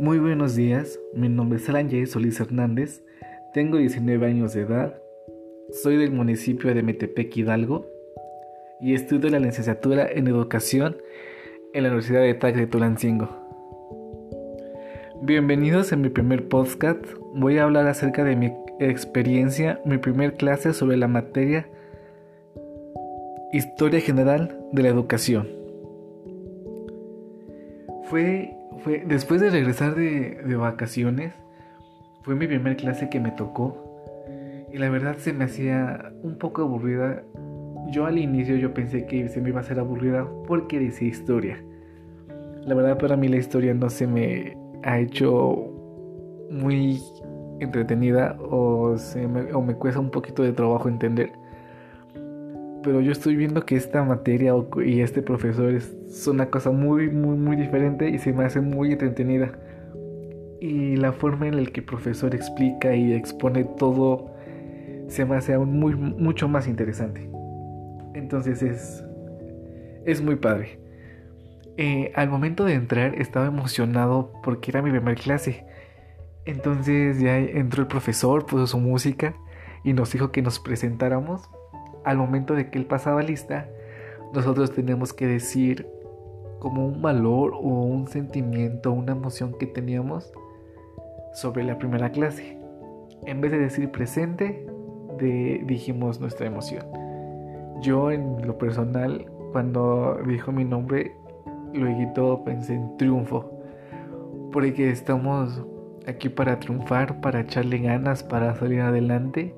Muy buenos días, mi nombre es Alan Solís Hernández, tengo 19 años de edad, soy del municipio de Metepec Hidalgo y estudio la licenciatura en Educación en la Universidad de TAC de Tulancingo. Bienvenidos a mi primer podcast, voy a hablar acerca de mi experiencia, mi primer clase sobre la materia Historia General de la Educación. Fue fue después de regresar de, de vacaciones, fue mi primer clase que me tocó y la verdad se me hacía un poco aburrida. Yo al inicio yo pensé que se me iba a hacer aburrida porque decía historia. La verdad para mí la historia no se me ha hecho muy entretenida o, se o me cuesta un poquito de trabajo entender pero yo estoy viendo que esta materia y este profesor es, una cosa muy, muy, muy diferente y se me hace muy entretenida. Y la forma en la que el profesor explica y expone todo se me hace aún muy, mucho más interesante. Entonces es, es muy padre. Eh, al momento de entrar estaba emocionado porque era mi primera clase. Entonces ya entró el profesor, puso su música y nos dijo que nos presentáramos al momento de que él pasaba lista, nosotros tenemos que decir como un valor o un sentimiento, una emoción que teníamos sobre la primera clase. En vez de decir presente, dijimos nuestra emoción. Yo en lo personal, cuando dijo mi nombre, luego pensé en triunfo. Porque estamos aquí para triunfar, para echarle ganas, para salir adelante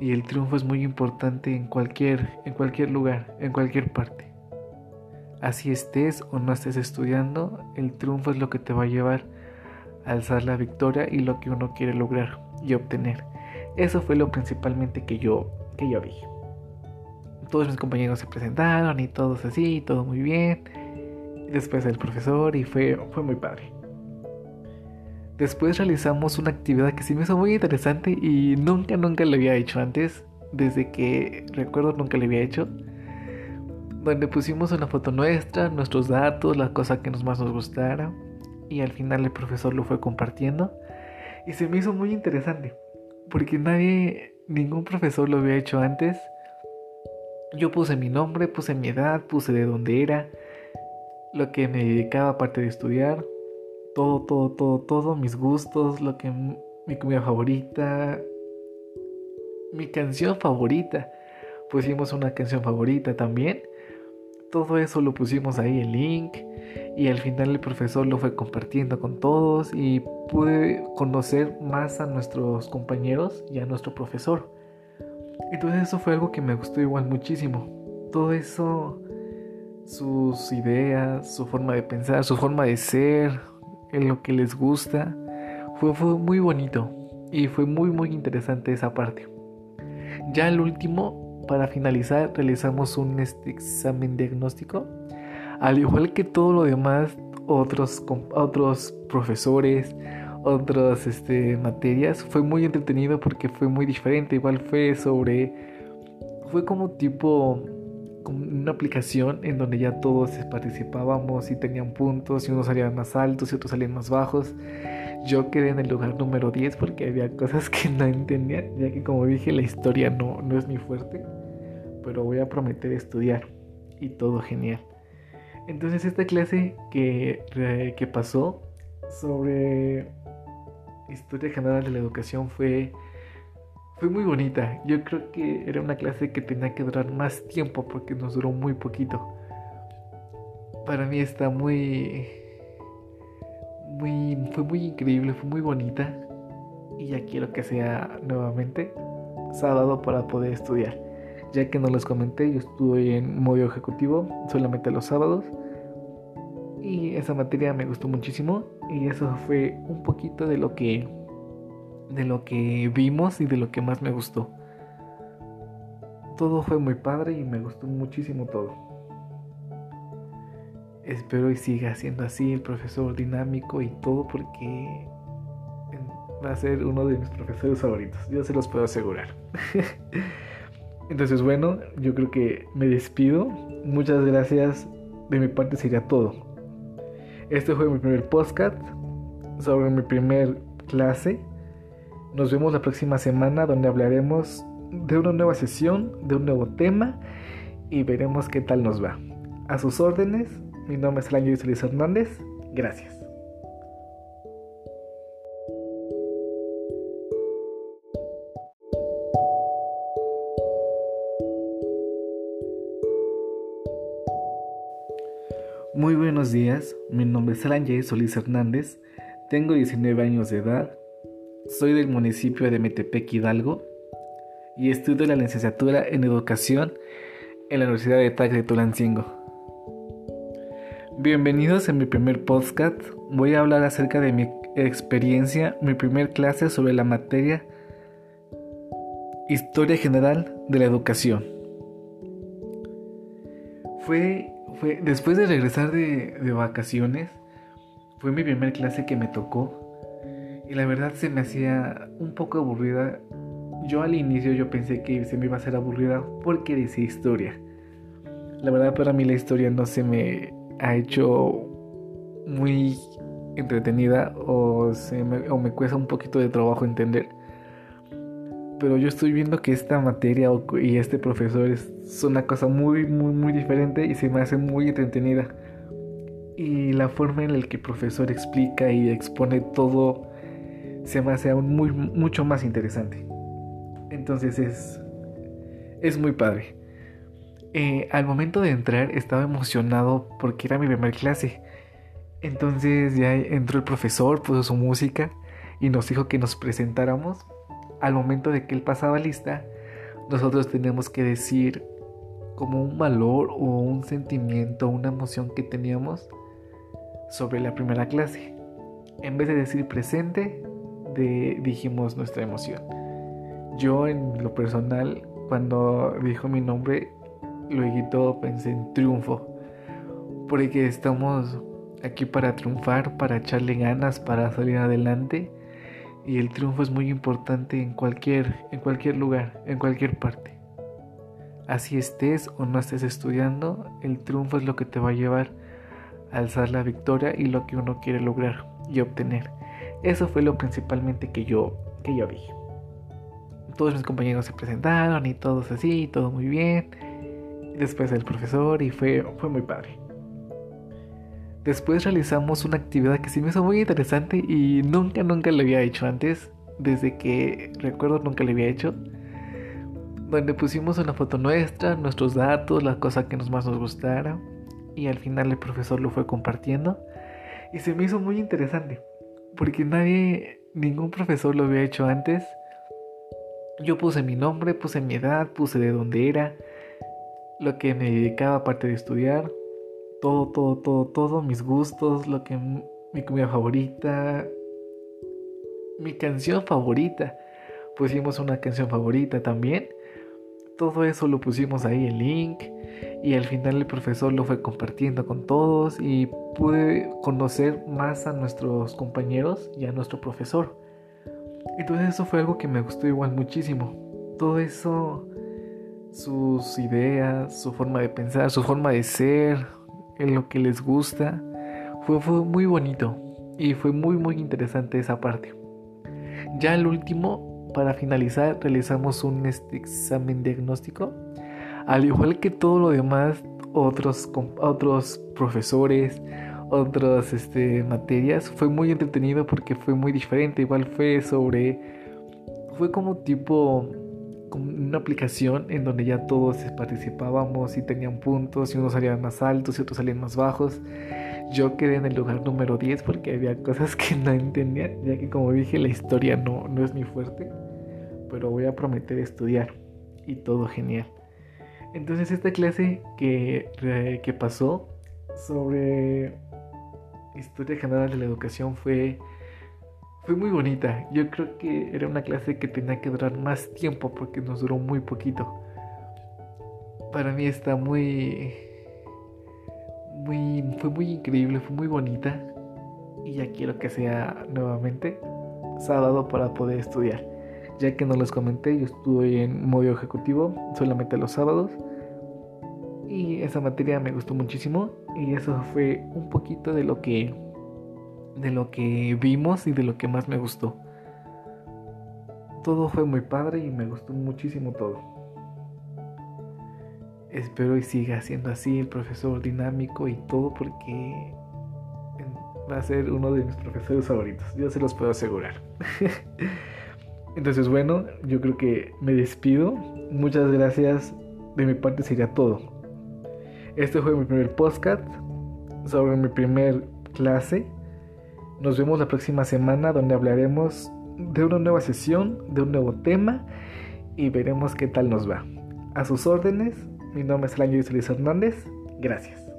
y el triunfo es muy importante en cualquier, en cualquier lugar, en cualquier parte. Así estés o no estés estudiando, el triunfo es lo que te va a llevar a alzar la victoria y lo que uno quiere lograr y obtener. Eso fue lo principalmente que yo, que yo vi. Todos mis compañeros se presentaron y todos así, todo muy bien. después el profesor y fue, fue muy padre. Después realizamos una actividad que sí me hizo muy interesante y nunca, nunca lo había hecho antes. Desde que recuerdo nunca lo había hecho. Donde pusimos una foto nuestra, nuestros datos, la cosa que más nos gustara. Y al final el profesor lo fue compartiendo. Y se me hizo muy interesante. Porque nadie, ningún profesor lo había hecho antes. Yo puse mi nombre, puse mi edad, puse de dónde era, lo que me dedicaba aparte de estudiar, todo, todo, todo, todo, mis gustos, lo que mi comida favorita, mi canción favorita. Pusimos una canción favorita también. Todo eso lo pusimos ahí el link y al final el profesor lo fue compartiendo con todos y pude conocer más a nuestros compañeros y a nuestro profesor. Entonces eso fue algo que me gustó igual muchísimo. Todo eso, sus ideas, su forma de pensar, su forma de ser, en lo que les gusta. Fue, fue muy bonito y fue muy muy interesante esa parte. Ya el último, para finalizar, realizamos un este, examen diagnóstico. Al igual que todo lo demás, otros, otros profesores, otras este, materias, fue muy entretenido porque fue muy diferente. Igual fue sobre, fue como tipo una aplicación en donde ya todos participábamos y tenían puntos y unos salían más altos y otros salían más bajos. Yo quedé en el lugar número 10 porque había cosas que no entendía, ya que como dije la historia no, no es mi fuerte, pero voy a prometer estudiar y todo genial. Entonces esta clase que, que pasó sobre historia general de la educación fue fue muy bonita. Yo creo que era una clase que tenía que durar más tiempo porque nos duró muy poquito. Para mí está muy muy fue muy increíble, fue muy bonita y ya quiero que sea nuevamente sábado para poder estudiar. Ya que no les comenté, yo estuve en modo ejecutivo solamente los sábados y esa materia me gustó muchísimo y eso fue un poquito de lo que de lo que vimos y de lo que más me gustó. Todo fue muy padre y me gustó muchísimo todo. Espero y siga siendo así el profesor dinámico y todo porque va a ser uno de mis profesores favoritos. Yo se los puedo asegurar. Entonces bueno, yo creo que me despido. Muchas gracias. De mi parte sería todo. Este fue mi primer podcast sobre mi primer clase. Nos vemos la próxima semana donde hablaremos de una nueva sesión, de un nuevo tema y veremos qué tal nos va. A sus órdenes, mi nombre es Alan Luis Hernández. Gracias. Muy buenos días, mi nombre es Alan J. Solís Hernández, tengo 19 años de edad, soy del municipio de Metepec Hidalgo y estudio la licenciatura en Educación en la Universidad de TAC de Tulancingo. Bienvenidos en mi primer podcast, voy a hablar acerca de mi experiencia, mi primer clase sobre la materia Historia General de la Educación. Fue fue después de regresar de, de vacaciones, fue mi primer clase que me tocó y la verdad se me hacía un poco aburrida. Yo al inicio yo pensé que se me iba a hacer aburrida porque decía historia. La verdad para mí la historia no se me ha hecho muy entretenida o, se me, o me cuesta un poquito de trabajo entender pero yo estoy viendo que esta materia y este profesor es, una cosa muy, muy, muy diferente y se me hace muy entretenida. Y la forma en la que el profesor explica y expone todo se me hace aún muy, mucho más interesante. Entonces es, es muy padre. Eh, al momento de entrar estaba emocionado porque era mi primera clase. Entonces ya entró el profesor, puso su música y nos dijo que nos presentáramos al momento de que él pasaba lista, nosotros tenemos que decir como un valor o un sentimiento, una emoción que teníamos sobre la primera clase. En vez de decir presente, dijimos nuestra emoción. Yo en lo personal, cuando dijo mi nombre, luego pensé en triunfo, porque estamos aquí para triunfar, para echarle ganas, para salir adelante y el triunfo es muy importante en cualquier, en cualquier lugar, en cualquier parte. Así estés o no estés estudiando, el triunfo es lo que te va a llevar a alzar la victoria y lo que uno quiere lograr y obtener. Eso fue lo principalmente que yo, que yo vi. Todos mis compañeros se presentaron y todos así, todo muy bien. Después el profesor y fue, fue muy padre. Después realizamos una actividad que sí me hizo muy interesante y nunca, nunca lo había hecho antes. Desde que recuerdo nunca lo había hecho. Donde pusimos una foto nuestra, nuestros datos, la cosa que nos más nos gustara. Y al final el profesor lo fue compartiendo. Y se me hizo muy interesante. Porque nadie, ningún profesor lo había hecho antes. Yo puse mi nombre, puse mi edad, puse de dónde era, lo que me dedicaba aparte de estudiar, todo, todo, todo, todo, mis gustos, lo que mi comida favorita, mi canción favorita. Pusimos una canción favorita también. Todo eso lo pusimos ahí el link y al final el profesor lo fue compartiendo con todos y pude conocer más a nuestros compañeros y a nuestro profesor. Entonces eso fue algo que me gustó igual muchísimo. Todo eso, sus ideas, su forma de pensar, su forma de ser, en lo que les gusta. Fue, fue muy bonito y fue muy muy interesante esa parte. Ya el último, para finalizar, realizamos un este, examen diagnóstico. Al igual que todo lo demás, otros, otros profesores, otras este, materias, fue muy entretenido porque fue muy diferente. Igual fue sobre, fue como tipo una aplicación en donde ya todos participábamos y tenían puntos y unos salían más altos y otros salían más bajos. Yo quedé en el lugar número 10 porque había cosas que no entendía, ya que como dije la historia no, no es mi fuerte, pero voy a prometer estudiar y todo genial. Entonces esta clase que, que pasó sobre historia general de la educación fue fue muy bonita. Yo creo que era una clase que tenía que durar más tiempo porque nos duró muy poquito. Para mí está muy muy fue muy increíble, fue muy bonita y ya quiero que sea nuevamente sábado para poder estudiar. Ya que no les comenté, yo estuve en modo ejecutivo solamente los sábados y esa materia me gustó muchísimo y eso fue un poquito de lo que de lo que vimos y de lo que más me gustó. Todo fue muy padre y me gustó muchísimo todo. Espero y siga siendo así el profesor dinámico y todo porque va a ser uno de mis profesores favoritos. Yo se los puedo asegurar. Entonces bueno, yo creo que me despido. Muchas gracias. De mi parte sería todo. Este fue mi primer podcast sobre mi primer clase. Nos vemos la próxima semana donde hablaremos de una nueva sesión, de un nuevo tema y veremos qué tal nos va. A sus órdenes, mi nombre es Alan Luis Hernández. Gracias.